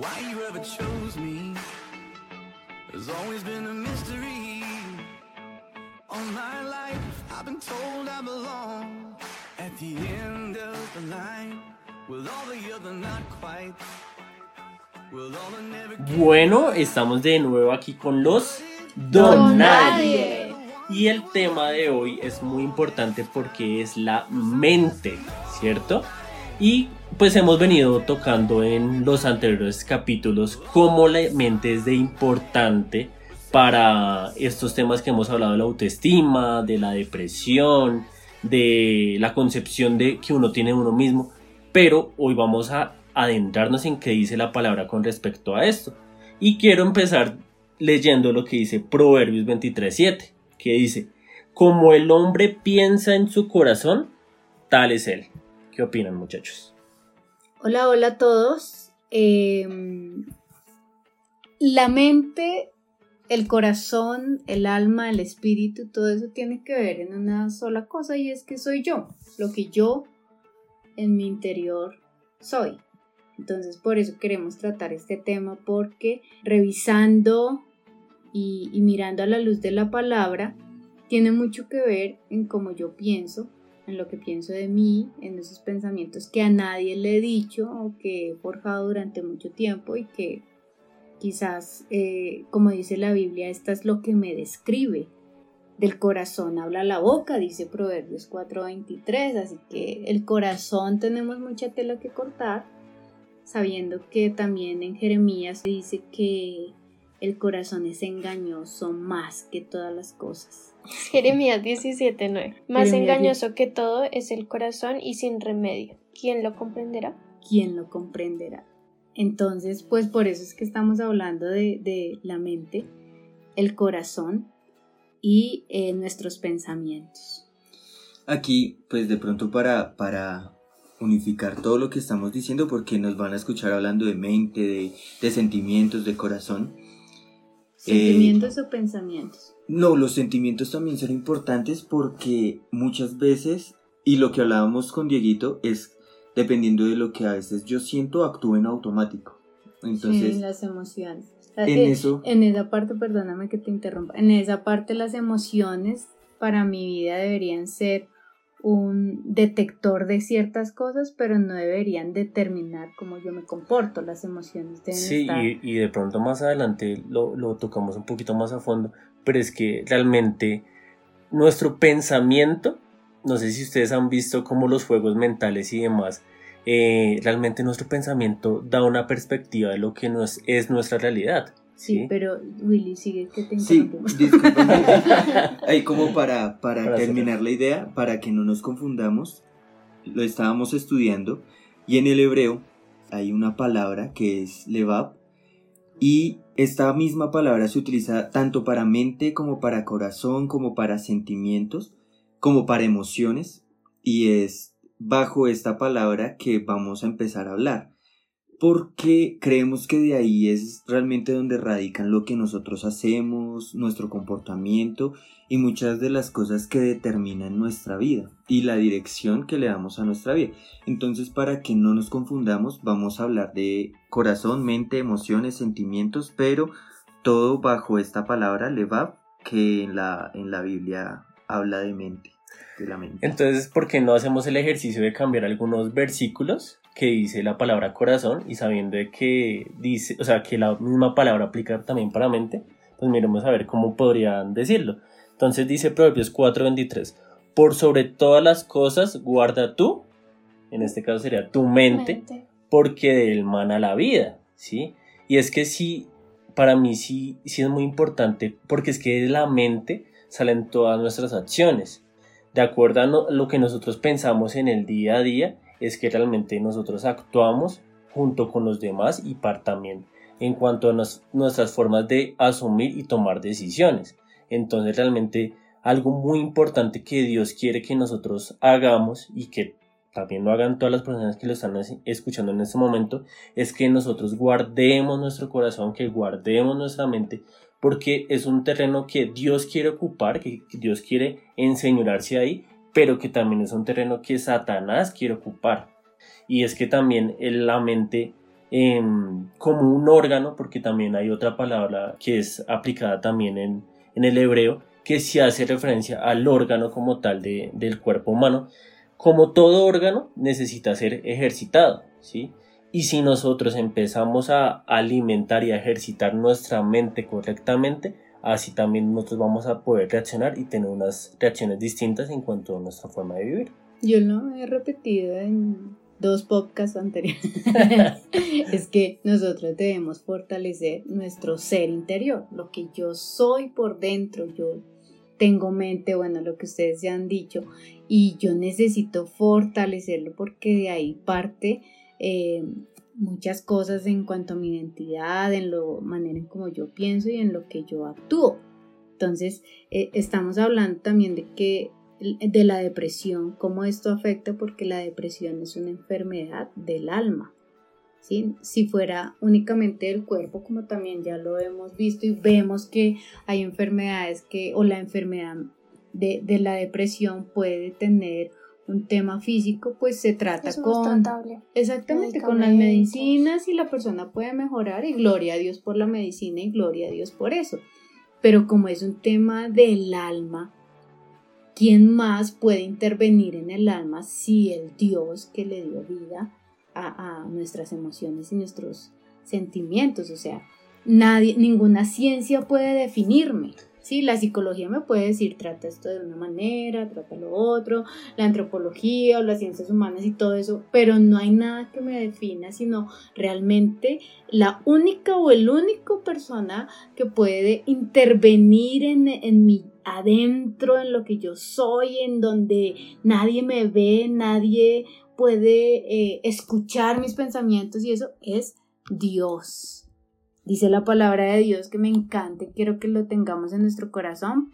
Why you ever chose me has always been a mystery. All my life I've been told I belong at the end of the line with all the other not quite. Bueno, estamos de nuevo aquí con los Don Donadie. Y el tema de hoy es muy importante porque es la mente, ¿cierto? Y pues hemos venido tocando en los anteriores capítulos cómo la mente es de importante para estos temas que hemos hablado de la autoestima, de la depresión, de la concepción de que uno tiene uno mismo. Pero hoy vamos a adentrarnos en qué dice la palabra con respecto a esto. Y quiero empezar leyendo lo que dice Proverbios 23.7, que dice, como el hombre piensa en su corazón, tal es él. ¿Qué opinan muchachos? Hola, hola a todos. Eh, la mente, el corazón, el alma, el espíritu, todo eso tiene que ver en una sola cosa y es que soy yo, lo que yo en mi interior soy. Entonces por eso queremos tratar este tema porque revisando y, y mirando a la luz de la palabra tiene mucho que ver en cómo yo pienso, en lo que pienso de mí, en esos pensamientos que a nadie le he dicho o que he forjado durante mucho tiempo y que quizás, eh, como dice la Biblia, esta es lo que me describe. Del corazón habla la boca, dice Proverbios 4:23, así que el corazón tenemos mucha tela que cortar, sabiendo que también en Jeremías dice que el corazón es engañoso más que todas las cosas. Jeremías 17:9. Más Jeremías engañoso que todo es el corazón y sin remedio. ¿Quién lo comprenderá? ¿quién lo comprenderá? Entonces, pues por eso es que estamos hablando de, de la mente, el corazón y eh, nuestros pensamientos. Aquí, pues de pronto para, para unificar todo lo que estamos diciendo, porque nos van a escuchar hablando de mente, de, de sentimientos, de corazón. Sentimientos o pensamientos. No, los sentimientos también son importantes porque muchas veces, y lo que hablábamos con Dieguito, es dependiendo de lo que a veces yo siento, actúo en automático. Entonces, sí, las emociones. en Eh, eso- en esa parte, perdóname que te interrumpa, en esa parte las emociones para mi vida deberían ser un detector de ciertas cosas, pero no deberían determinar cómo yo me comporto. Las emociones deben Sí, estar... y, y de pronto más adelante lo, lo tocamos un poquito más a fondo, pero es que realmente nuestro pensamiento, no sé si ustedes han visto como los juegos mentales y demás, eh, realmente nuestro pensamiento da una perspectiva de lo que nos, es nuestra realidad. Sí, ¿sí? pero Willy, sigue que te Sí, discúlpame. Ahí como para, para, Para terminar la idea, para que no nos confundamos, lo estábamos estudiando y en el hebreo hay una palabra que es levab y esta misma palabra se utiliza tanto para mente como para corazón, como para sentimientos, como para emociones y es bajo esta palabra que vamos a empezar a hablar porque creemos que de ahí es realmente donde radican lo que nosotros hacemos, nuestro comportamiento y muchas de las cosas que determinan nuestra vida y la dirección que le damos a nuestra vida. Entonces, para que no nos confundamos, vamos a hablar de corazón, mente, emociones, sentimientos, pero todo bajo esta palabra levab que en la, en la Biblia habla de mente. Entonces, ¿por qué no hacemos el ejercicio de cambiar algunos versículos que dice la palabra corazón y sabiendo de que dice, o sea, que la misma palabra aplica también para mente, pues miremos a ver cómo podrían decirlo. Entonces dice Proverbios 4:23, por sobre todas las cosas guarda tú, en este caso sería tu mente, Mente. porque de él mana la vida, ¿sí? Y es que sí, para mí sí, sí es muy importante, porque es que de la mente salen todas nuestras acciones. De acuerdo a lo que nosotros pensamos en el día a día, es que realmente nosotros actuamos junto con los demás y también en cuanto a nuestras formas de asumir y tomar decisiones. Entonces realmente algo muy importante que Dios quiere que nosotros hagamos y que también lo hagan todas las personas que lo están es- escuchando en este momento, es que nosotros guardemos nuestro corazón, que guardemos nuestra mente, porque es un terreno que Dios quiere ocupar, que Dios quiere enseñorarse ahí, pero que también es un terreno que Satanás quiere ocupar. Y es que también en la mente em, como un órgano, porque también hay otra palabra que es aplicada también en, en el hebreo, que se hace referencia al órgano como tal de, del cuerpo humano. Como todo órgano necesita ser ejercitado, ¿sí? Y si nosotros empezamos a alimentar y a ejercitar nuestra mente correctamente, así también nosotros vamos a poder reaccionar y tener unas reacciones distintas en cuanto a nuestra forma de vivir. Yo lo he repetido en dos podcasts anteriores. es que nosotros debemos fortalecer nuestro ser interior, lo que yo soy por dentro, yo tengo mente, bueno, lo que ustedes ya han dicho, y yo necesito fortalecerlo porque de ahí parte eh, muchas cosas en cuanto a mi identidad, en la manera en como yo pienso y en lo que yo actúo. Entonces, eh, estamos hablando también de que de la depresión, cómo esto afecta, porque la depresión es una enfermedad del alma. ¿sí? Si fuera únicamente del cuerpo, como también ya lo hemos visto y vemos que hay enfermedades que, o la enfermedad de, de la depresión puede tener un tema físico, pues se trata con... Exactamente, con las medicinas y la persona puede mejorar y gloria a Dios por la medicina y gloria a Dios por eso. Pero como es un tema del alma, ¿quién más puede intervenir en el alma si el Dios que le dio vida a, a nuestras emociones y nuestros sentimientos? O sea, nadie, ninguna ciencia puede definirme. Sí, la psicología me puede decir, trata esto de una manera, trata lo otro, la antropología o las ciencias humanas y todo eso, pero no hay nada que me defina, sino realmente la única o el único persona que puede intervenir en, en mi adentro, en lo que yo soy, en donde nadie me ve, nadie puede eh, escuchar mis pensamientos y eso es Dios. Dice la palabra de Dios que me encanta y quiero que lo tengamos en nuestro corazón.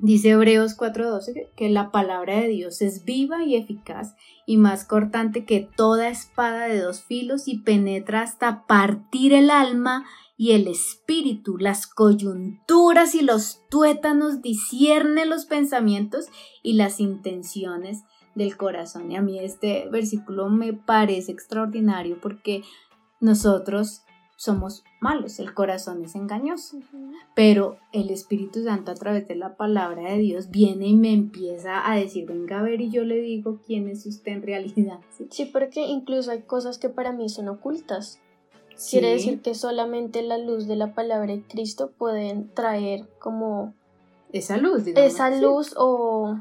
Dice Hebreos 4:12 que la palabra de Dios es viva y eficaz y más cortante que toda espada de dos filos y penetra hasta partir el alma y el espíritu, las coyunturas y los tuétanos, discierne los pensamientos y las intenciones del corazón. Y a mí este versículo me parece extraordinario porque nosotros somos malos, el corazón es engañoso, pero el Espíritu Santo a través de la palabra de Dios viene y me empieza a decir, venga a ver y yo le digo quién es usted en realidad. Sí, porque incluso hay cosas que para mí son ocultas. Quiere decir que solamente la luz de la palabra de Cristo pueden traer como esa luz, esa luz o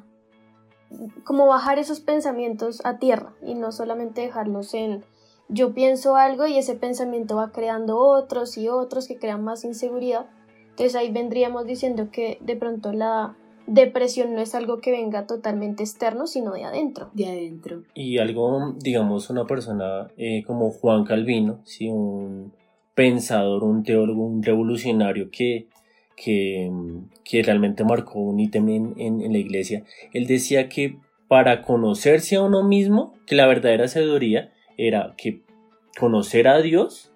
como bajar esos pensamientos a tierra y no solamente dejarlos en yo pienso algo y ese pensamiento va creando otros y otros que crean más inseguridad. Entonces ahí vendríamos diciendo que de pronto la depresión no es algo que venga totalmente externo, sino de adentro. De adentro. Y algo, digamos, una persona eh, como Juan Calvino, ¿sí? un pensador, un teólogo, un revolucionario que, que, que realmente marcó un ítem en, en la iglesia, él decía que para conocerse a uno mismo, que la verdadera sabiduría era que conocer a Dios,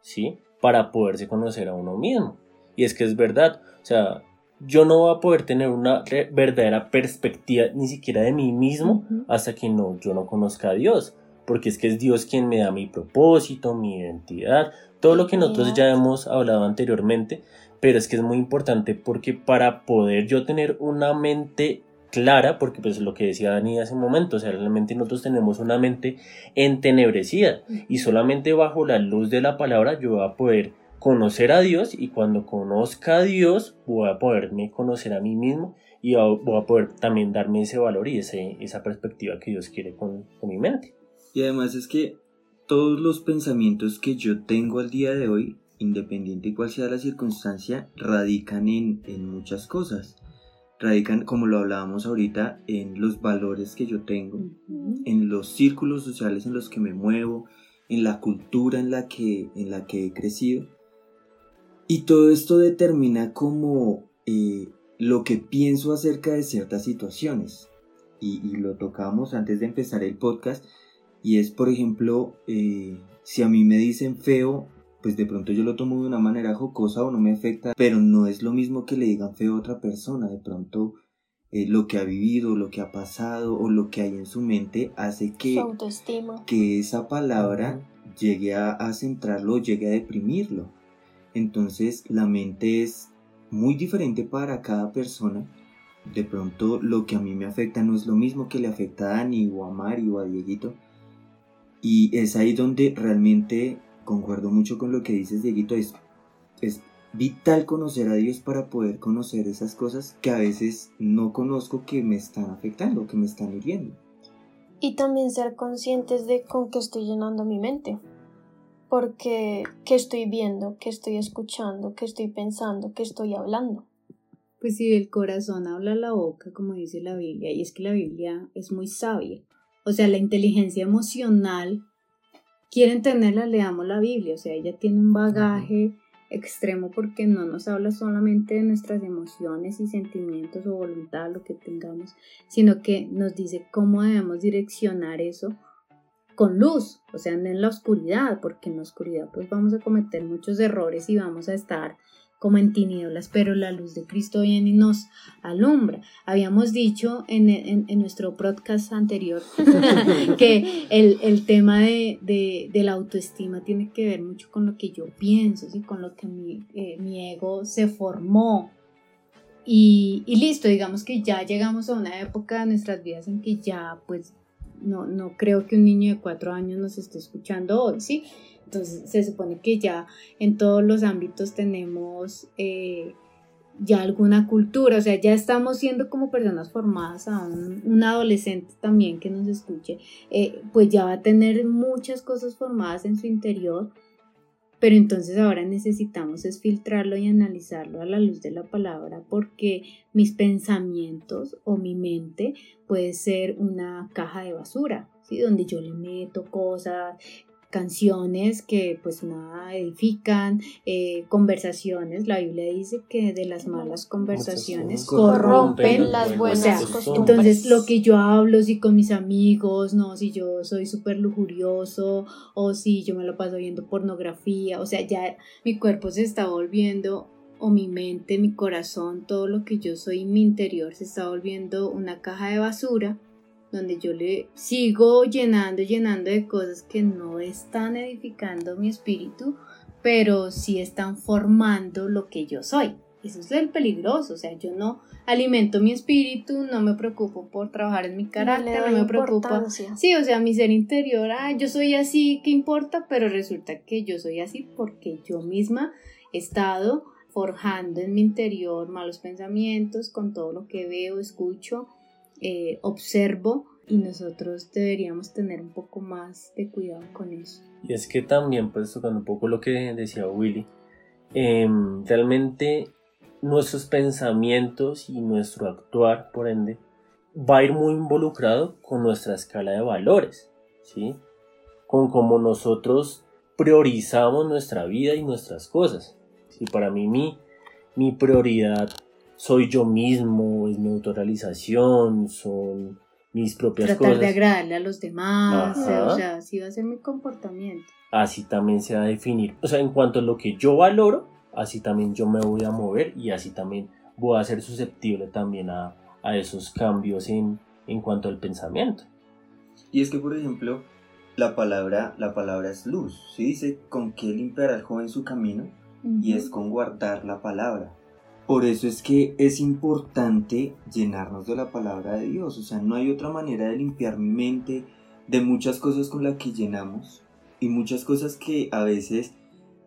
¿sí? Para poderse conocer a uno mismo. Y es que es verdad, o sea, yo no voy a poder tener una verdadera perspectiva ni siquiera de mí mismo hasta que no, yo no conozca a Dios. Porque es que es Dios quien me da mi propósito, mi identidad, todo lo que nosotros ya hemos hablado anteriormente. Pero es que es muy importante porque para poder yo tener una mente clara, porque pues lo que decía Dani hace un momento, o sea, realmente nosotros tenemos una mente entenebrecida y solamente bajo la luz de la palabra yo voy a poder conocer a Dios y cuando conozca a Dios voy a poderme conocer a mí mismo y voy a poder también darme ese valor y ese, esa perspectiva que Dios quiere con, con mi mente. Y además es que todos los pensamientos que yo tengo al día de hoy, independiente de cuál sea la circunstancia, radican en, en muchas cosas radican, como lo hablábamos ahorita, en los valores que yo tengo, en los círculos sociales en los que me muevo, en la cultura en la que, en la que he crecido. Y todo esto determina como eh, lo que pienso acerca de ciertas situaciones. Y, lo tocamos antes de empezar el podcast. Y es, por ejemplo, eh, si a mí me dicen feo, pues de pronto yo lo tomo de una manera jocosa o no me afecta, pero no es lo mismo que le digan feo a otra persona, de pronto eh, lo que ha vivido, lo que ha pasado o lo que hay en su mente hace que, que esa palabra llegue a, a centrarlo, llegue a deprimirlo. Entonces la mente es muy diferente para cada persona. De pronto lo que a mí me afecta no es lo mismo que le afecta a Dani o a Mari o a Dieguito. Y es ahí donde realmente concuerdo mucho con lo que dices, Dieguito. Es, es vital conocer a Dios para poder conocer esas cosas que a veces no conozco que me están afectando, que me están hiriendo. Y también ser conscientes de con qué estoy llenando mi mente porque qué estoy viendo, qué estoy escuchando, qué estoy pensando, qué estoy hablando. Pues si del corazón habla la boca, como dice la Biblia, y es que la Biblia es muy sabia. O sea, la inteligencia emocional, quieren tenerla, leamos la Biblia, o sea, ella tiene un bagaje extremo porque no nos habla solamente de nuestras emociones y sentimientos o voluntad, lo que tengamos, sino que nos dice cómo debemos direccionar eso con luz, o sea, no en la oscuridad, porque en la oscuridad pues vamos a cometer muchos errores y vamos a estar como en tinieblas, pero la luz de Cristo viene y nos alumbra. Habíamos dicho en, en, nuestro podcast anterior que el, tema de, de, la autoestima tiene que ver mucho con lo que yo pienso, ¿sí? con lo que mi, eh, mi ego se formó. Y, y listo, digamos que ya llegamos a una época de nuestras vidas en que ya pues no, no creo que un niño de cuatro años nos esté escuchando hoy, ¿sí? Entonces se supone que ya en todos los ámbitos tenemos eh, ya alguna cultura, o sea, ya estamos siendo como personas formadas a un, adolescente también que nos escuche, eh, pues ya va a tener muchas cosas formadas en su interior pero entonces ahora necesitamos es filtrarlo y analizarlo a la luz de la palabra porque mis pensamientos o mi mente puede ser una caja de basura, ¿sí? donde yo le meto cosas, canciones que pues nada edifican, eh, conversaciones, la Biblia dice que de las malas conversaciones corrompen las buenas costumbres. Entonces lo que yo hablo, si con mis amigos, no, si yo soy súper lujurioso o si yo me lo paso viendo pornografía, o sea, ya mi cuerpo se está volviendo o mi mente, mi corazón, todo lo que yo soy, mi interior se está volviendo una caja de basura donde yo le sigo llenando, llenando de cosas que no están edificando mi espíritu, pero sí están formando lo que yo soy. Eso es el peligroso, o sea, yo no alimento mi espíritu, no me preocupo por trabajar en mi carácter, no, me preocupa. Sí, o sea, mi ser interior, ah, yo soy así, ¿qué importa? Pero resulta que yo soy así porque yo misma he estado forjando en mi interior malos pensamientos con todo lo que veo, escucho, eh, observo y nosotros deberíamos tener un poco más de cuidado con eso. Y es que también, pues tocando un poco lo que decía Willy, em, realmente nuestros pensamientos y nuestro actuar, por ende, va a ir muy involucrado con nuestra escala de valores, ¿sí? Con cómo nosotros priorizamos nuestra vida y nuestras cosas. Si para mí mi, mi prioridad soy yo mismo, es mi autorrealización, son mis propias cosas. Tratar de agradarle a los demás, o sea, así va a ser mi comportamiento. Así también se va a definir, o sea, en cuanto a lo que yo valoro, así también yo me voy a mover y así también voy a ser susceptible también a, a esos cambios en, en cuanto al pensamiento. Y es que, por ejemplo, la palabra, la palabra es luz, ¿sí? Dice con qué limpiará el joven su camino y es con guardar la palabra. Por eso es que es importante llenarnos de la palabra de Dios. O sea, no hay otra manera de limpiar mi mente de muchas cosas con las que llenamos y muchas cosas que a veces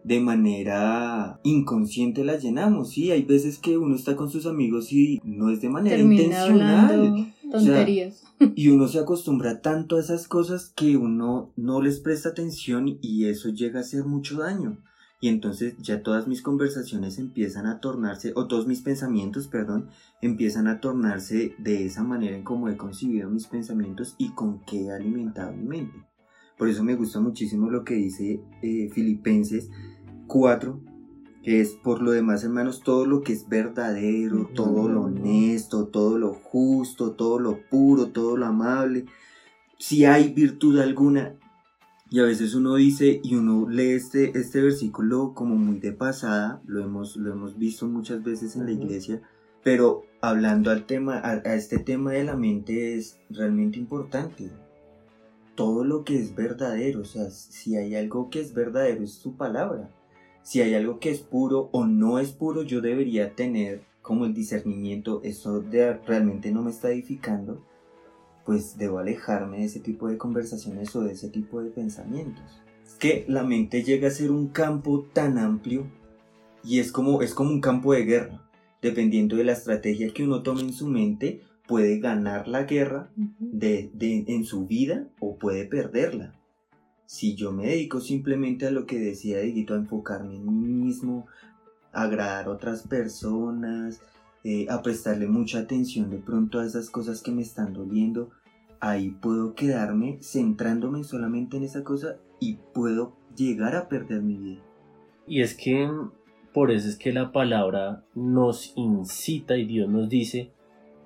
de manera inconsciente las llenamos. Sí, hay veces que uno está con sus amigos y no es de manera intencional. Tonterías. y uno se acostumbra tanto a esas cosas que uno no les presta atención y eso llega a hacer mucho daño y entonces ya todas mis conversaciones empiezan a tornarse, o todos mis pensamientos, perdón, empiezan a tornarse de esa manera en cómo he concebido mis pensamientos y con qué he alimentado mi mente. Por eso me gusta muchísimo lo que dice eh, Filipenses 4, que es por lo demás, hermanos, todo lo que es verdadero, todo lo honesto, todo lo justo, todo lo puro, todo lo amable. Si hay virtud alguna, y a veces uno dice y uno lee este, este versículo como muy de pasada, lo hemos, lo hemos visto muchas veces en la iglesia, pero hablando al tema, a, este tema de la mente es realmente importante. todo lo que es verdadero. O sea, si hay algo que es verdadero es su palabra. Si hay algo que es puro o no es puro, yo debería tener como el discernimiento, eso de, realmente no me está edificando, pues debo alejarme de ese tipo de conversaciones o de ese tipo de pensamientos. Es que la mente llega a ser un campo tan amplio y es como, es como un campo de guerra. Dependiendo de la estrategia que uno tome en su mente, puede ganar la guerra de, en su vida o puede perderla. Si yo me dedico simplemente a lo que decía Dieguito, a enfocarme en mí mismo, a agradar a otras personas, eh, a prestarle mucha atención de pronto a esas cosas que me están doliendo, ahí puedo quedarme centrándome solamente en esa cosa y puedo llegar a perder mi vida. Y es que por eso es que la palabra nos incita y Dios nos dice,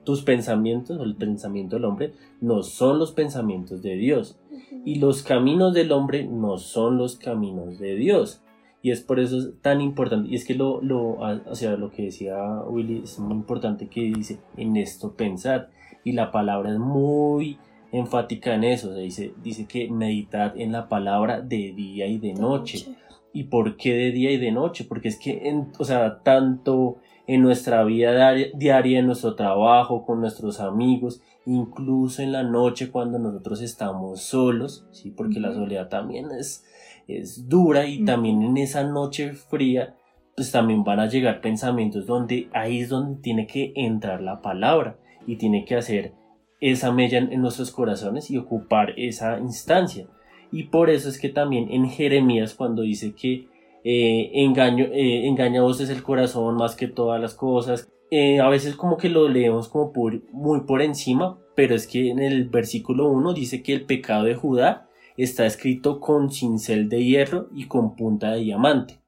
tus pensamientos o el pensamiento del hombre no son los pensamientos de Dios. Y los caminos del hombre no son los caminos de Dios. Y es por eso tan importante. Y es que lo, lo, o sea, lo que decía Willy es muy importante que dice en esto pensar. Y la palabra es muy enfática en eso. dice, dice que meditad en la palabra de día y de, noche. ¿Y por qué de día y de noche? Porque es que, en, o sea, tanto en nuestra vida diaria, en nuestro trabajo, con nuestros amigos, incluso en la noche cuando nosotros estamos solos, ¿sí? porque la soledad también es, es dura y también en esa noche fría, pues también van a llegar pensamientos donde ahí es donde tiene que entrar la palabra y tiene que hacer esa mella en nuestros corazones y ocupar esa instancia. Y por eso es que también en Jeremías cuando dice que eh, engaño, eh, engañados es el corazón más que todas las cosas. Eh, a veces como que lo leemos como muy por encima, pero es que en el versículo 1 dice que el pecado de Judá está escrito con cincel de hierro y con punta de diamante.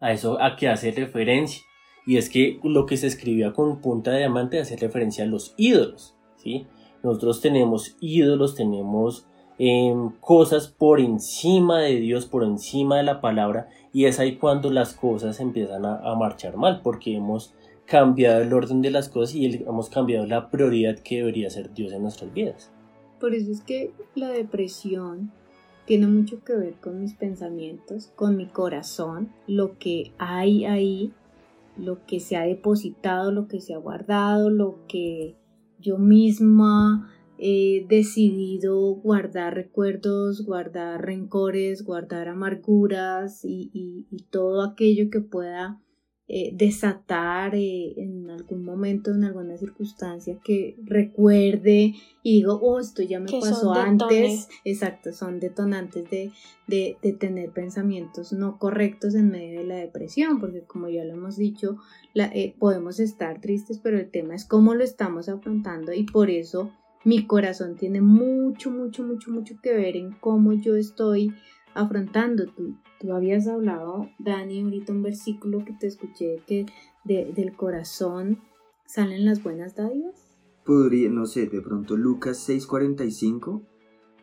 A eso a que hace referencia. Y es que lo que se escribía con punta de diamante hace referencia a los ídolos. ¿sí? Nosotros tenemos ídolos, tenemos cosas por encima de Dios, por encima de la palabra, y es ahí cuando las cosas empiezan a, marchar mal, porque hemos cambiado el orden de las cosas y hemos cambiado la prioridad que debería ser Dios en nuestras vidas. Por eso es que la depresión tiene mucho que ver con mis pensamientos, con mi corazón, lo que hay ahí, lo que se ha depositado, lo que se ha guardado, lo que yo misma he decidido guardar recuerdos, guardar rencores, guardar amarguras y, todo aquello que pueda eh, desatar eh, en algún momento, en alguna circunstancia que recuerde y digo, oh, esto ya me pasó antes. Exacto, son detonantes de, de, tener pensamientos no correctos en medio de la depresión, porque como ya lo hemos dicho, eh, podemos estar tristes, pero el tema es cómo lo estamos afrontando y por eso mi corazón tiene mucho, mucho, mucho, mucho que ver en cómo yo estoy afrontando. Tú, tú habías hablado, Dani, ahorita un versículo que te escuché que del corazón salen las buenas dádivas. Podría, no sé, de pronto Lucas 6:45,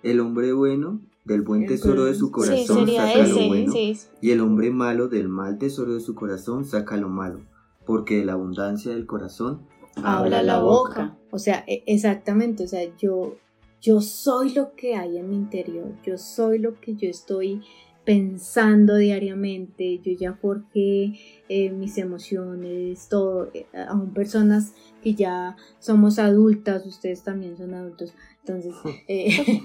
el hombre bueno del buen tesoro de su corazón saca lo bueno y el hombre malo del mal tesoro de su corazón saca lo malo, porque de la abundancia del corazón habla la boca. O sea, e, exactamente, o sea, yo, yo soy lo que hay en mi interior, yo soy lo que yo estoy pensando diariamente, yo ya forjé eh, mis emociones, todo, eh, aún personas que ya somos adultas, ustedes también son adultos, entonces eh,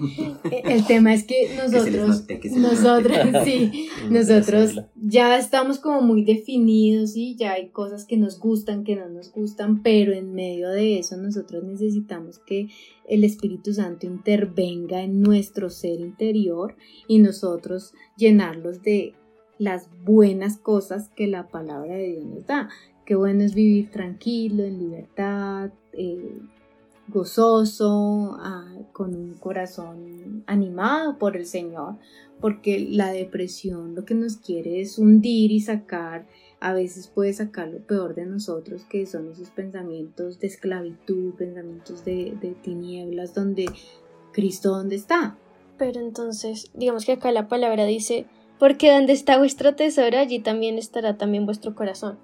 el tema es que nosotros, nosotros, sí, nosotros ya estamos como muy definidos y ya hay cosas que nos gustan, que no nos gustan, pero en medio de eso nosotros necesitamos que el Espíritu Santo intervenga en nuestro ser interior y nosotros llenarlos de las buenas cosas que la palabra de Dios nos da. Qué bueno es vivir tranquilo, en libertad, eh, gozoso, ah, con un corazón animado por el Señor, porque la depresión lo que nos quiere es hundir y sacar, a veces puede sacar lo peor de nosotros, que son esos pensamientos de esclavitud, pensamientos de, tinieblas, donde Cristo, ¿dónde está? Pero entonces, digamos que acá la palabra dice, porque donde está vuestro tesoro, allí también estará también vuestro corazón.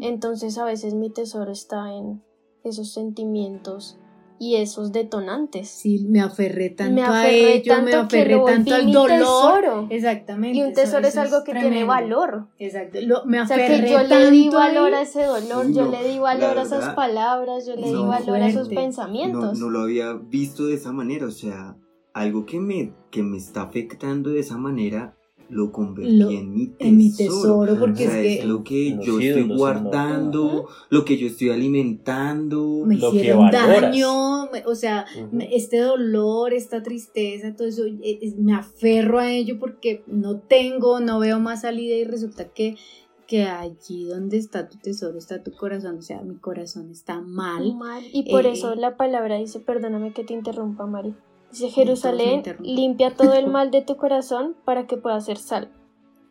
Entonces a veces mi tesoro está en esos sentimientos y esos detonantes. Sí, me aferré tanto Me a aferré ello, me tanto aferré tanto al dolor. tesoro. Exactamente. Y un eso- tesoro es algo que tiene valor. Exacto. Lo- me O sea, aferré que yo le di tanto valor a ese dolor, yo no, le di valor a esas palabras, yo le di valor a esos Fuerte. No, pensamientos. no lo había visto de esa manera, o sea, algo que me, que me está afectando de esa manera lo convertí Lo- en mi tesoro. En mi tesoro, porque O sea, es es que lo que yo estoy guardando, lo que yo estoy alimentando. me lo que hicieron daño, me- o sea, este dolor, esta tristeza, todo eso, eh, me aferro a ello porque no tengo, no veo más salida y resulta que, que allí donde está tu tesoro está tu corazón, o sea, mi corazón está mal. Mal. Y por Eh, eso la palabra dice, perdóname que te interrumpa, Mari. Dice Jerusalén, limpia todo el mal de tu corazón para que puedas ser salvo.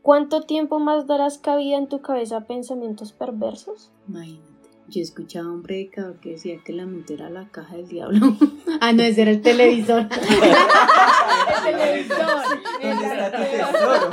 ¿Cuánto tiempo más darás cabida en tu cabeza a pensamientos perversos? Imagínate. Yo escuchaba a un predicador que decía que la mente era la caja del diablo. ah, no, ese era el televisor. el televisor. ¿Dónde está tu Era- tesoro?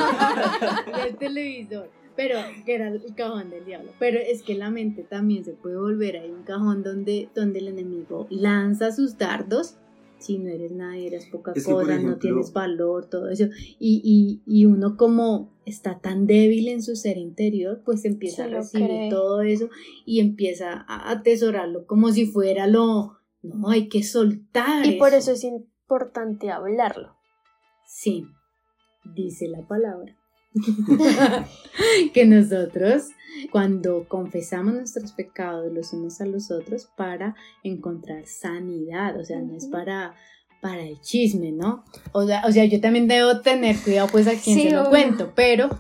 Era el televisor. Pero que era el cajón del diablo. Pero es que la mente también se puede volver. Hay un cajón donde, donde el enemigo lanza sus dardos. Si no eres nadie, eres poca Es que, por cosa, no tienes valor, todo eso. Y, y, y uno como está tan débil en su ser interior, pues empieza a recibir cree. todo eso y empieza a atesorarlo como si fuera lo... No, hay que soltar. Y por eso es importante hablarlo. Sí, dice la palabra. que nosotros, cuando confesamos nuestros pecados los unos a los otros, para encontrar sanidad, o sea, no es para, para el chisme, ¿no? O sea, o sea, yo también debo tener cuidado, pues, a quien Sí, se lo obvio. cuento, pero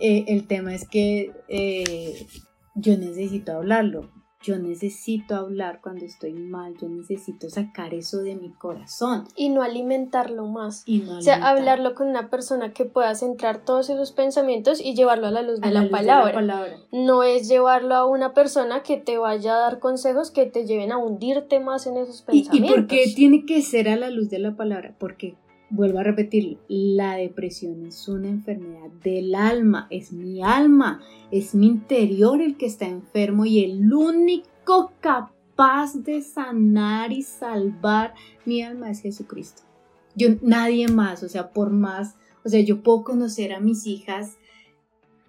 eh, el tema es que eh, yo necesito hablarlo. Yo necesito hablar cuando estoy mal, yo necesito sacar eso de mi corazón Y no alimentarlo más. y no O sea, alimentar- hablarlo con una persona que pueda centrar todos esos pensamientos y llevarlo a la luz de, la, luz de palabra. palabra. No es llevarlo a una persona que te vaya a dar consejos que te lleven a hundirte más en esos ¿Y, ¿Y pensamientos. por qué tiene que ser a la luz de la palabra? Porque, vuelvo a repetir, la depresión es una enfermedad del alma, es mi alma, es mi interior el que está enfermo y el único capaz de sanar y salvar mi alma es Jesucristo. Yo, nadie más, o sea, por más, o sea, yo puedo conocer a mis hijas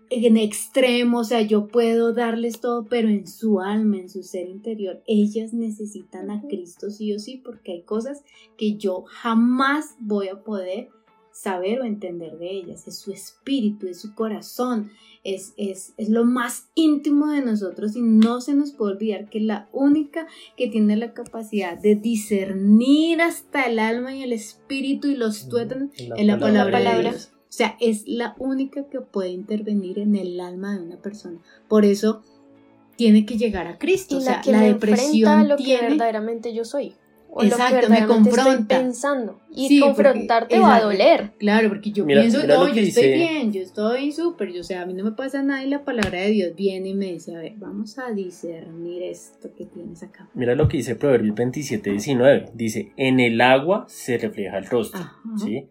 en extremo, o sea, yo puedo darles todo, pero en su alma, en su ser interior, ellas necesitan a. Cristo sí o sí, porque hay cosas que yo jamás voy a poder saber o entender de ellas. Es su espíritu, es su corazón, es, es, es lo más íntimo de nosotros y no se nos puede olvidar que la única que tiene la capacidad de discernir hasta el alma y el espíritu y los tuétanos es la palabra, palabra. de Dios. O sea, es la única que puede intervenir en el alma de una persona. Por eso tiene que llegar a Cristo. y o la sea, que la me enfrenta a depresión lo que verdaderamente yo soy. O Exacto, lo que me verdaderamente estoy confronta. pensando. Y Sí, porque- confrontarte va a doler. Claro, porque yo Mira- pienso, mira no, lo yo que estoy dice- bien, yo estoy súper, yo, o sea, a mí no me pasa nada y la palabra de Dios viene y me dice, a ver, vamos a discernir esto que tienes acá. Mira lo que dice Proverbios 27, 19. Dice, en el agua se refleja el rostro, Ajá. ¿sí?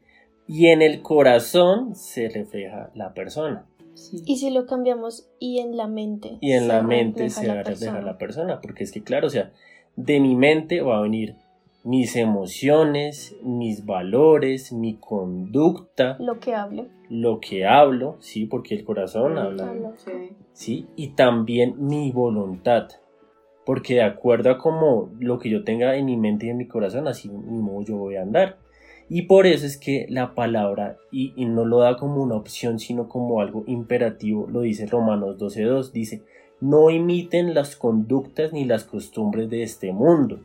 Y en el corazón se refleja la persona. Sí. Y si lo cambiamos y en la mente. Y en la mente se va a reflejar la persona. Porque es que, claro, o sea, de mi mente va a venir mis emociones, mis valores, mi conducta, Lo que hable. lo que hablo, ¿sí? Porque el corazón habla. Habla. Sí. ¿sí? Y también mi voluntad. Porque de acuerdo a como lo que yo tenga en mi mente y en mi corazón, así mismo yo voy a andar. Y por eso es que la palabra, y, y no lo da como una opción, sino como algo imperativo, lo dice Romanos 12.2, dice, no imiten las conductas ni las costumbres de este mundo,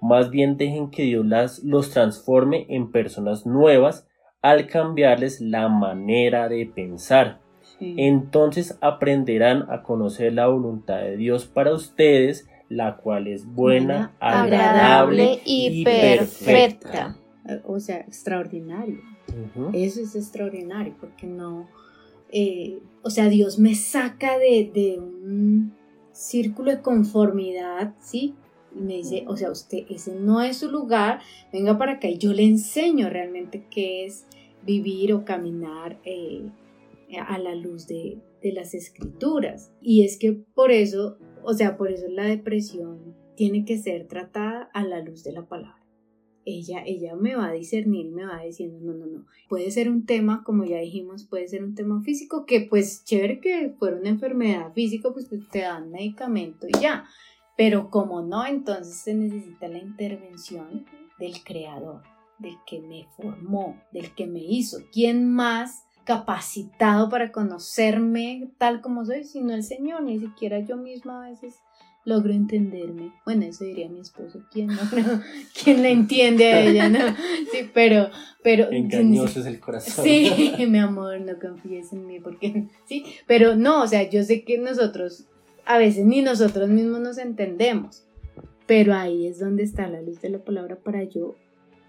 más bien dejen que Dios las, los transforme en personas nuevas al cambiarles la manera de pensar. Sí. Entonces aprenderán a conocer la voluntad de Dios para ustedes, la cual es buena, agradable y perfecta. O sea, extraordinario. Eso es extraordinario, porque no, eh, o sea, Dios me saca de, de un círculo de conformidad, ¿sí? Y me dice, o sea, usted, ese no es su lugar, venga para acá y yo le enseño realmente qué es vivir o caminar eh, a la luz de, de las escrituras. Y es que por eso, o sea, por eso la depresión tiene que ser tratada a la luz de la palabra. Ella, ella me va a discernir me va diciendo, no, no, no. Puede ser un tema, como ya dijimos, puede ser un tema físico, que pues chévere que fuera una enfermedad física, pues te dan medicamento y ya. Pero como no, entonces se necesita la intervención del creador, del que me formó, del que me hizo. ¿Quién más capacitado para conocerme tal como soy, sino el Señor? Ni siquiera yo misma a veces logro entenderme. Bueno, eso diría mi esposo. ¿Quién no? ¿Quién la entiende a ella? No? Sí, pero... pero Engañoso es el corazón. Sí, mi amor, no confíes en mí porque... Sí, pero no, o sea, yo sé que nosotros a veces ni nosotros mismos nos entendemos. Pero ahí es donde está la luz de la palabra para yo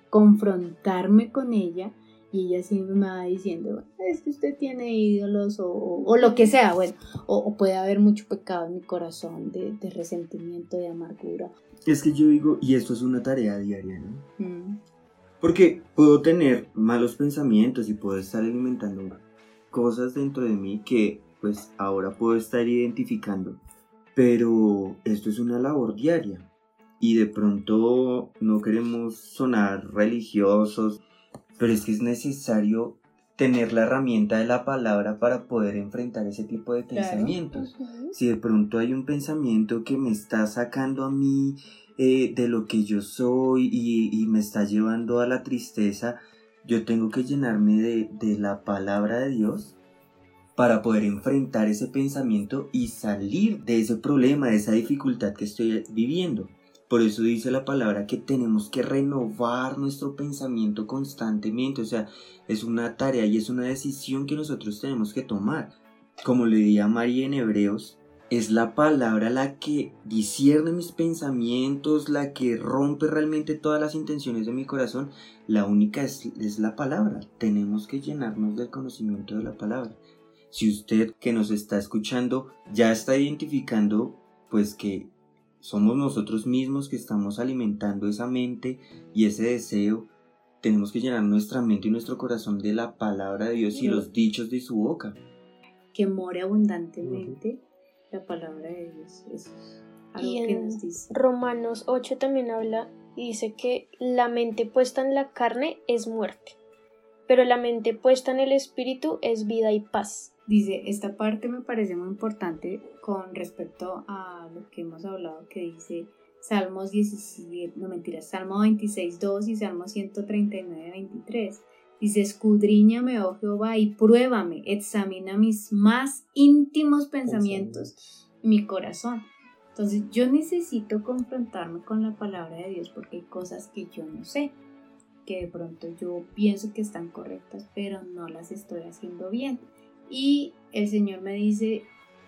confrontarme con ella y ella siempre me va diciendo, es que usted tiene ídolos o, lo que sea, bueno, o, puede haber mucho pecado en mi corazón de, resentimiento, de amargura. Es que yo digo, y esto es una tarea diaria, ¿no? Mm. Porque puedo tener malos pensamientos y puedo estar alimentando cosas dentro de mí que pues ahora puedo estar identificando pero esto es una labor diaria y de pronto no queremos sonar religiosos, pero es que es necesario tener la herramienta de la palabra para poder enfrentar ese tipo de pensamientos. Si de pronto hay un pensamiento que me está sacando a mí eh, de lo que yo soy y, me está llevando a la tristeza, yo tengo que llenarme de, de la palabra de Dios para poder enfrentar ese pensamiento y salir de ese problema, de esa dificultad que estoy viviendo. Por eso dice la palabra que tenemos que renovar nuestro pensamiento constantemente. O sea, es una tarea y es una decisión que nosotros tenemos que tomar. Como le di a María en Hebreos, es la palabra la que discierne mis pensamientos, la que rompe realmente todas las intenciones de mi corazón. La única es, es la palabra. Tenemos que llenarnos del conocimiento de la palabra. Si usted que nos está escuchando ya está identificando pues que somos nosotros mismos que estamos alimentando esa mente y ese deseo, tenemos que llenar nuestra mente y nuestro corazón de la palabra de Dios y los dichos de su boca. Que more abundantemente la palabra de Dios. Eso es algo que nos dice. Romanos 8 también habla y dice que la mente puesta en la carne es muerte, pero la mente puesta en el espíritu es vida y paz. Dice, esta parte me parece muy importante con respecto a lo que hemos hablado que dice Salmos 17, no mentiras, Salmo 26, 2 y Salmo 139, 23. Dice, escudriñame, oh Jehová, y pruébame, examina mis más íntimos pensamientos, mi corazón. Entonces yo necesito confrontarme con la palabra de Dios porque hay cosas que yo no sé, que de pronto yo pienso que están correctas, pero no las estoy haciendo bien. Y el Señor me dice,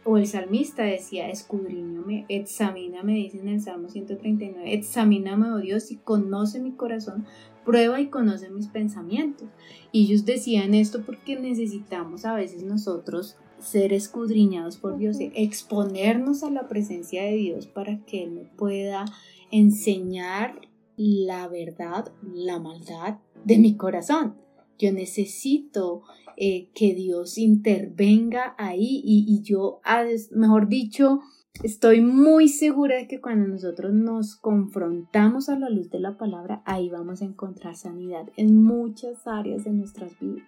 o el salmista decía, escudriñame, examíname, dice en el Salmo 139, examíname, oh Dios, y conoce mi corazón, prueba y conoce mis pensamientos. Y ellos decían esto porque necesitamos a veces nosotros ser escudriñados por Dios, exponernos a la presencia de Dios para que Él me pueda enseñar la verdad, la maldad de mi corazón. Yo necesito eh, que Dios intervenga ahí y, yo, ah, mejor dicho, estoy muy segura de que cuando nosotros nos confrontamos a la luz de la palabra, ahí vamos a encontrar sanidad en muchas áreas de nuestras vidas.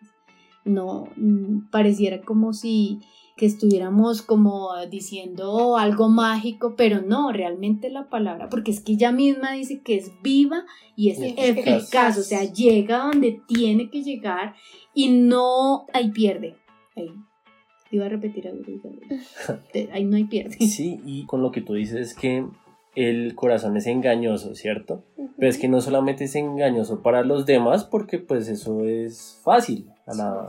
No, mm, pareciera como si que estuviéramos como diciendo algo mágico, pero no, realmente la palabra, porque es que ella misma dice que es viva y es eficaz, o sea, llega donde tiene que llegar y no ahí pierde. Ahí. Iba a repetir algo. Ahí no hay pierde. Sí, y con lo que tú dices es que el corazón es engañoso, ¿cierto? Pero es que no solamente es engañoso para los demás, porque pues eso es fácil a la,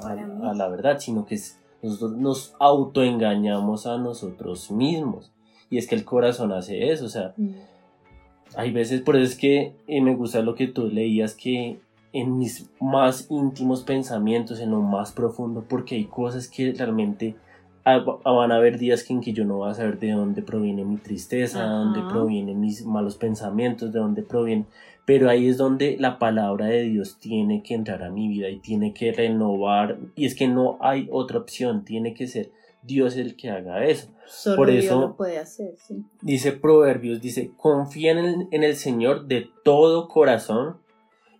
a la verdad, sino que es nosotros nos autoengañamos a nosotros mismos. Y es que el corazón hace eso, o sea, mm. hay veces, por eso es que eh, me gusta lo que tú leías, que en mis más íntimos pensamientos, en lo más profundo, porque hay cosas que realmente van a haber días en que yo no voy a saber de dónde proviene mi tristeza, de dónde provienen mis malos pensamientos, de dónde provienen pero ahí es donde la palabra de Dios tiene que entrar a mi vida y tiene que renovar, y es que no hay otra opción, tiene que ser Dios el que haga eso. Solo Por Dios eso- lo puede hacer, sí. Dice Proverbios, dice, confía en el, en el Señor de todo corazón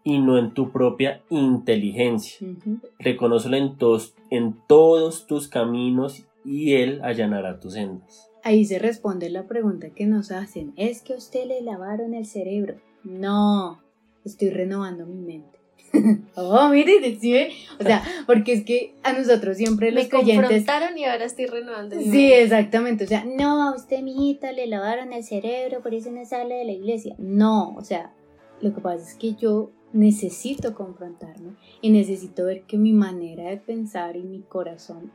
y no en tu propia inteligencia. Ujú. Reconócelo en todos, en todos tus caminos y Él allanará tus sendas. Ahí se responde la pregunta que nos hacen. ¿Es que a usted le lavaron el cerebro? No, estoy renovando mi mente. oh, mire, ¿sí? O sea, porque es que a nosotros siempre los Me creyentes... confrontaron y ahora estoy renovando. mi Sí, mente. exactamente. O sea, no, a usted, mijita, le lavaron el cerebro, por eso no sale de la iglesia. No, o sea, lo que pasa es que yo necesito confrontarme y necesito ver que mi manera de pensar y mi corazón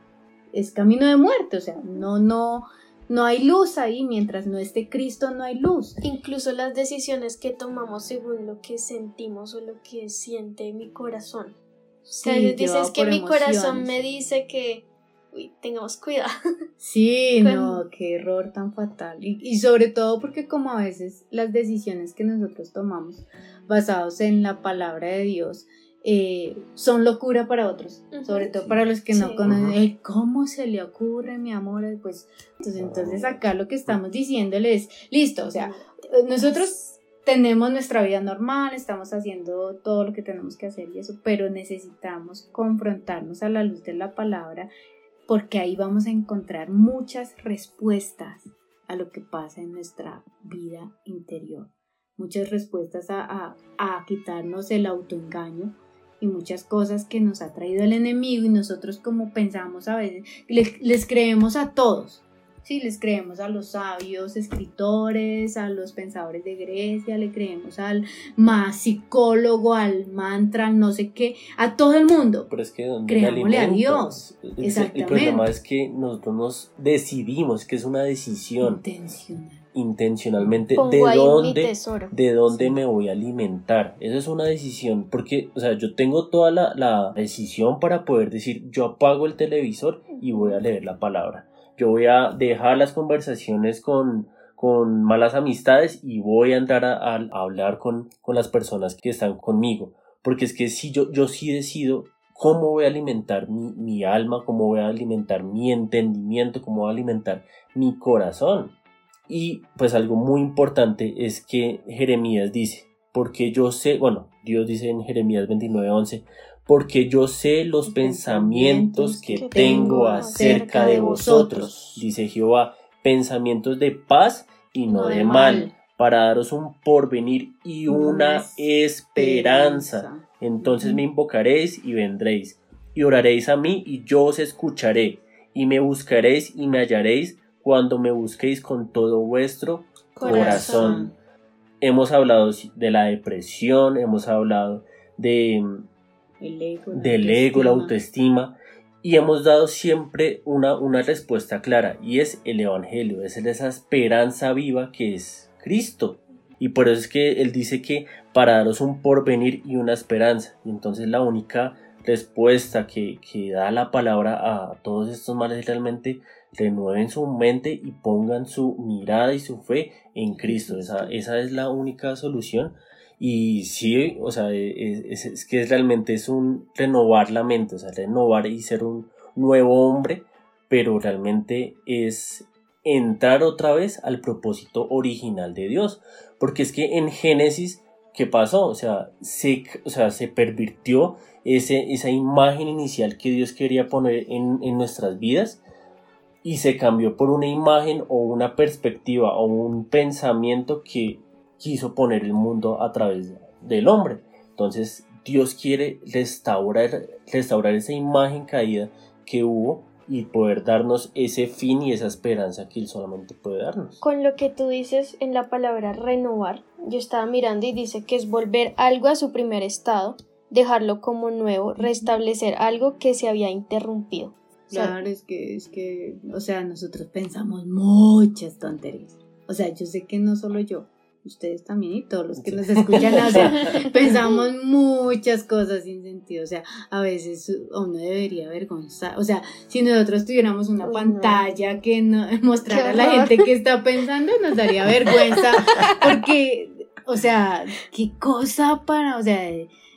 es camino de muerte. O sea, no, no, no hay luz ahí. Mientras no esté Cristo, no hay luz. Incluso las decisiones que tomamos según lo que sentimos o lo que siente mi corazón. Sí, a veces llevado dices que mi corazón me dice que, uy, tengamos cuidado. Sí, Con- no, qué error tan fatal. Y, y sobre todo porque como a veces las decisiones que nosotros tomamos basados en la palabra de Dios eh, son locura para otros, Ujú. sobre todo para los que no Sí. conocen. Ujú. "Ey, ¿Cómo se le ocurre, mi amor? Pues entonces, entonces acá lo que estamos diciéndole es, listo, o sea, nosotros tenemos nuestra vida normal, estamos haciendo todo lo que tenemos que hacer y eso, pero necesitamos confrontarnos a la luz de la palabra porque ahí vamos a encontrar muchas respuestas a lo que pasa en nuestra vida interior, muchas respuestas a, a- a quitarnos el autoengaño y muchas cosas que nos ha traído el enemigo y nosotros como pensamos a veces, les, les creemos a todos, Sí, les creemos a los sabios escritores, a los pensadores de Grecia, le creemos al más psicólogo, al mantra, al no sé qué, a todo el mundo. Pero es que donde Creámosle a Dios. es- El Exactamente. problema es que nosotros nos decidimos, que es una decisión Intencional. Intencionalmente Pongo de dónde de dónde me voy a alimentar. Esa es una decisión, porque, o sea, yo tengo toda la, la decisión para poder decir, yo apago el televisor y voy a leer la palabra. Yo voy a dejar las conversaciones con, con malas amistades y voy a entrar a, a- a hablar con, con las personas que están conmigo. Porque es que si yo, yo sí decido cómo voy a alimentar mi, mi alma, cómo voy a alimentar mi entendimiento, cómo voy a alimentar mi corazón. Y pues algo muy importante es que Jeremías dice, porque yo sé, bueno, Dios dice en Jeremías 29:11, porque yo sé los pensamientos que tengo acerca de vosotros, dice Jehová, pensamientos de paz y no, de mal, para daros un porvenir y una esperanza. Entonces me invocaréis y vendréis, y oraréis a mí y yo os escucharé, y me buscaréis y me hallaréis cuando me busquéis con todo vuestro corazón. Hemos hablado de la depresión, hemos hablado de, El ego, del ego, la autoestima. y hemos dado siempre una, una respuesta clara, y es el Evangelio, es esa esperanza viva que es Cristo. Y por eso es que Él dice que para daros un porvenir y una esperanza. Y entonces la única respuesta que, que da la palabra a todos estos males es realmente renueven su mente y pongan su mirada y su fe en Cristo. Esa, esa es la única solución. Y sí, o sea, es, es- es que realmente es un renovar la mente, o sea, renovar y ser un nuevo hombre, pero realmente es entrar otra vez al propósito original de Dios. Porque es que en Génesis, ¿qué pasó? O sea, se, o sea, se pervirtió ese, esa imagen inicial que Dios quería poner en, en nuestras vidas y se cambió por una imagen o una perspectiva o un pensamiento que quiso poner el mundo a través del hombre. Entonces Dios quiere restaurar, restaurar esa imagen caída que hubo y poder darnos ese fin y esa esperanza que Él solamente puede darnos. Con lo que tú dices en la palabra renovar, yo estaba mirando y dice que es volver algo a su primer estado, dejarlo como nuevo, restablecer algo que se había interrumpido. Claro, es que, es que, o sea, nosotros pensamos muchas tonterías. O sea, yo sé que no solo yo, ustedes también y todos los que Sí. nos escuchan, o sea, pensamos muchas cosas sin sentido. O sea, a veces uno debería avergonzar. O sea, si nosotros tuviéramos una Uy, no. pantalla que no, mostrara a la gente que está pensando, nos daría vergüenza. Porque, o sea, qué cosa para, o sea,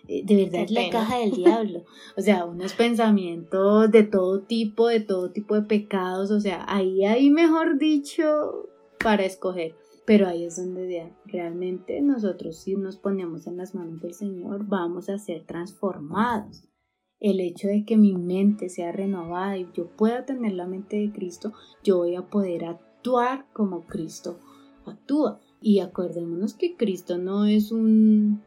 de verdad es la caja del diablo. O sea, unos pensamientos de todo tipo, de todo tipo de pecados. O sea, ahí hay, mejor dicho, para escoger. Pero ahí es donde de- realmente nosotros si nos ponemos en las manos del Señor vamos a ser transformados. El hecho de que mi mente sea renovada y yo pueda tener la mente de Cristo, yo voy a poder actuar como Cristo actúa. Y acordémonos que Cristo no es un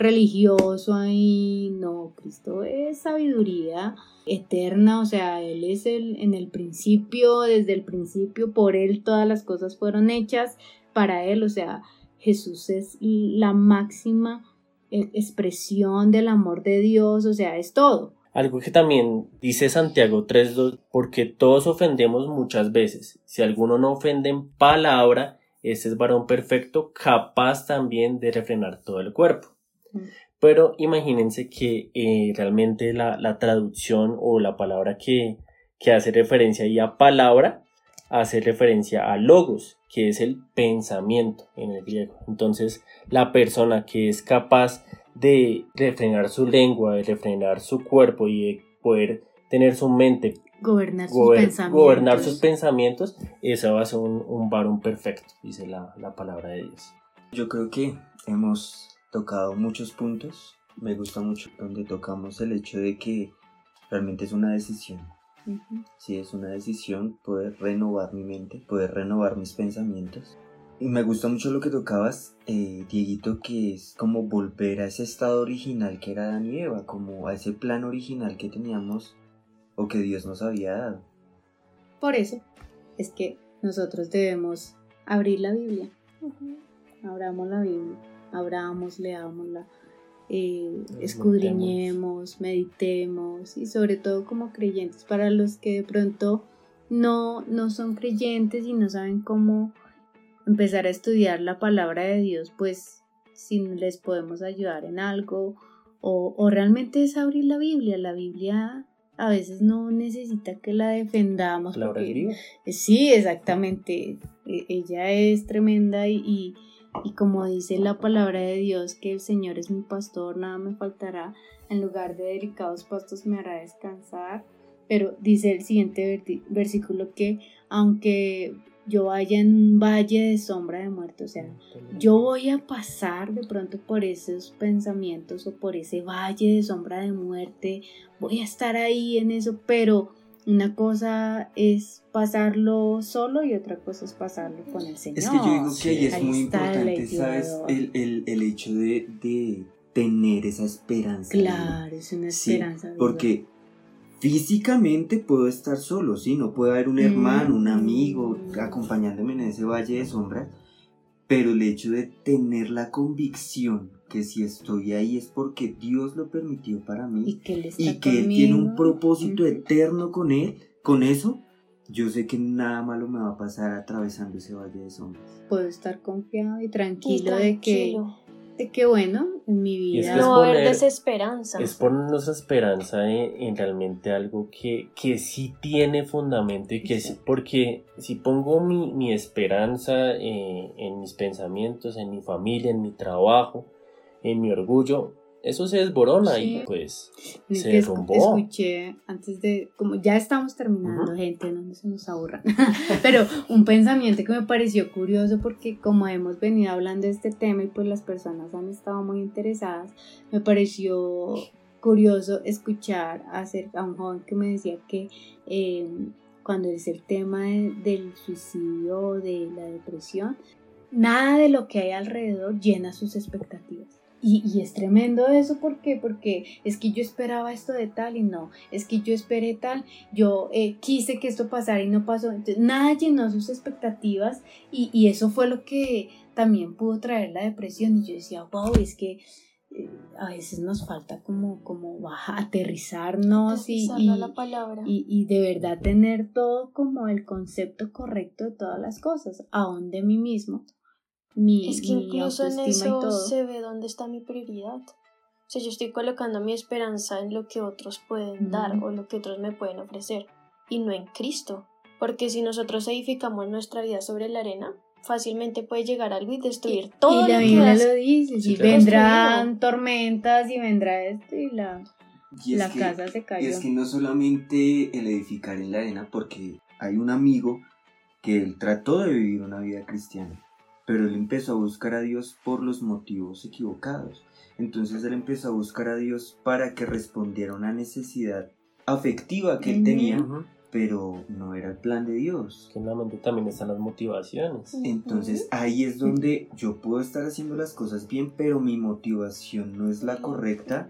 religioso ahí, no, Cristo es sabiduría eterna, o sea, Él es el en el principio, desde el principio, por Él todas las cosas fueron hechas para Él, o sea, Jesús es la máxima eh, expresión del amor de Dios, o sea, es todo. Algo que también dice Santiago 3.2, porque todos ofendemos muchas veces. Si alguno no ofende en palabra, ese es varón perfecto, capaz también de refrenar todo el cuerpo. Mm. Pero imagínense que eh, realmente la, la traducción o la palabra que, que hace referencia ahí a palabra, hace referencia a logos, que es el pensamiento en el griego. Entonces, la persona que es capaz de refrenar su lengua, de refrenar su cuerpo y de poder tener su mente, Gobernar sus gober- pensamientos. gobernar sus pensamientos, esa va a ser un, un varón perfecto, dice la, la palabra de Dios. Yo creo que hemos tocado muchos puntos. Me gusta mucho donde tocamos el hecho de que realmente es una decisión. Ujú. Sí, es una decisión poder renovar mi mente, poder renovar mis pensamientos. Y me gusta mucho lo que tocabas, eh, Dieguito, que es como volver a ese estado original que era y Eva, como a ese plan original que teníamos o que Dios nos había dado. Por eso es que nosotros debemos abrir la Biblia. Abramos la Biblia, abramos, leámosla, eh, escudriñemos, meditemos y sobre todo como creyentes, para los que de pronto no, no son creyentes y no saben cómo empezar a estudiar la palabra de Dios, pues si les podemos ayudar en algo o, o realmente es abrir la Biblia. La Biblia a veces no necesita que la defendamos. Palabra porque-. Sí, exactamente. E- Ella es tremenda y, y, y como dice la palabra de Dios, que el Señor es mi pastor, nada me faltará, en lugar de delicados pastos me hará descansar. Pero dice el siguiente versículo que aunque yo vaya en un valle de sombra de muerte, o sea, yo voy a pasar de pronto por esos pensamientos o por ese valle de sombra de muerte, voy a estar ahí en eso, pero una cosa es pasarlo solo y otra cosa es pasarlo con el Señor. Es que yo digo que ahí es Ahí muy importante, ¿sabes? El, el, el hecho de, de tener esa esperanza. Claro, es una Sí, esperanza. viva. Porque físicamente puedo estar solo, ¿sí? No puede haber un hermano, un amigo Mm. acompañándome en ese valle de sombras. Pero el hecho de tener la convicción que si estoy ahí es porque Dios lo permitió para y mí que Él está y que Él tiene un propósito eterno con Él, con eso, yo sé que nada malo me va a pasar atravesando ese valle de sombras. Puedo estar confiado y Y tranquilo, de que de que bueno, en mi es vida que es No va a haber desesperanza. Es poner nuestra esperanza en, en realmente algo que, que sí tiene fundamento y que sí, porque si pongo mi, mi esperanza eh, en mis pensamientos, en mi familia, en mi trabajo, en mi orgullo, eso se desborona Sí. y pues se derrumbó. escuché antes de, como ya estamos terminando, gente, no se nos aburran, pero un pensamiento que me pareció curioso porque como hemos venido hablando de este tema y pues las personas han estado muy interesadas, me pareció curioso escuchar acerca a un joven que me decía que eh, cuando es el tema de- del suicidio o de la depresión, nada de lo que hay alrededor llena sus expectativas. Y, y es tremendo eso, ¿por qué? Porque es que yo esperaba esto de tal y no, es que yo esperé tal, yo eh, quise que esto pasara y no pasó, entonces nada llenó sus expectativas y, y eso fue lo que también pudo traer la depresión y yo decía, wow, es que eh, a veces nos falta como, como baja, aterrizarnos y, la palabra. y, y de verdad tener todo como el concepto correcto de todas las cosas, aún de mí mismo, mi, Es que mi incluso en y eso se ve dónde está mi prioridad. O sea, yo estoy colocando mi esperanza en lo que otros pueden dar o lo que otros me pueden ofrecer y no en Cristo. Porque si nosotros edificamos nuestra vida sobre la arena, fácilmente puede llegar algo y destruir todo. Y la lo que Biblia lo dice, Sí, y claro. vendrán tormentas y vendrá esto y la, Y es la que- casa se Y cayó. es que no solamente el edificar en la arena, porque hay un amigo que él trató de vivir una vida cristiana, pero él empezó a buscar a Dios por los motivos equivocados. Entonces él empezó a buscar a Dios para que respondiera a una necesidad afectiva que él tenía, pero no era el plan de Dios. Que en la mente también están las motivaciones. Entonces ahí es donde yo puedo estar haciendo las cosas bien, pero mi motivación no es la correcta.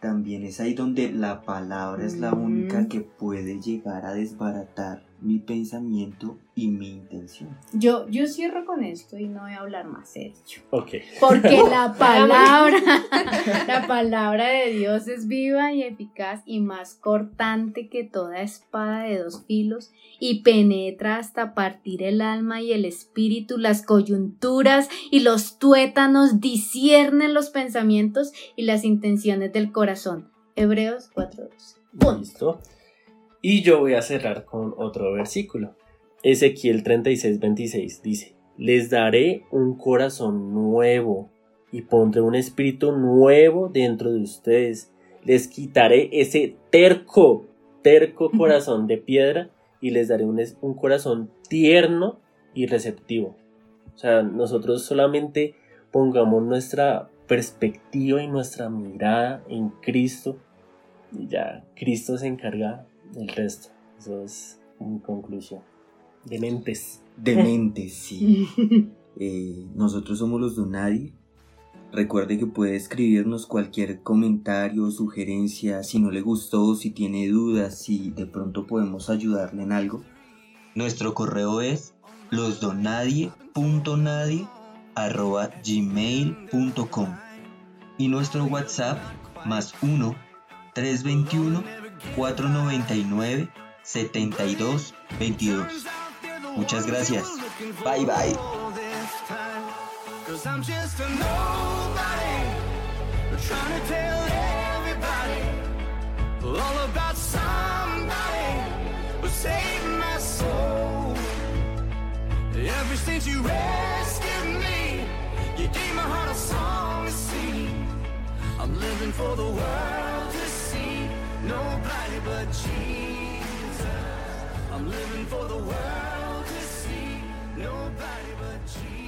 También es ahí donde la palabra es la única que puede llegar a desbaratar mi pensamiento y mi intención. Yo, yo cierro con esto y no voy a hablar más serio. Ok. Porque la palabra, la palabra de Dios es viva y eficaz y más cortante que toda espada de dos filos y penetra hasta partir el alma y el espíritu, las coyunturas y los tuétanos, disciernen los pensamientos y las intenciones del corazón. Hebreos 4:12. Punto. Listo. Y yo voy a cerrar con otro versículo. Ezequiel 36, 26 dice, les daré un corazón nuevo y pondré un espíritu nuevo dentro de ustedes. Les quitaré ese terco, terco corazón de piedra y les daré un, un corazón tierno y receptivo. O sea, nosotros solamente pongamos nuestra perspectiva y nuestra mirada en Cristo y ya Cristo se encarga del resto. Eso es mi conclusión. De mentes. Demente, sí. Eh, nosotros somos los Donadi. Recuerde que puede escribirnos cualquier comentario, sugerencia, si no le gustó, si tiene dudas, si de pronto podemos ayudarle en algo. Nuestro correo es losdonadie.nadie@gmail.com y nuestro WhatsApp más 1 321 499 72 22. Muchas gracias. Bye bye. Ever since you rescued me You gave my heart a song to I'm living for the world Nobody but Jesus. I'm living for the world to see. Nobody but Jesus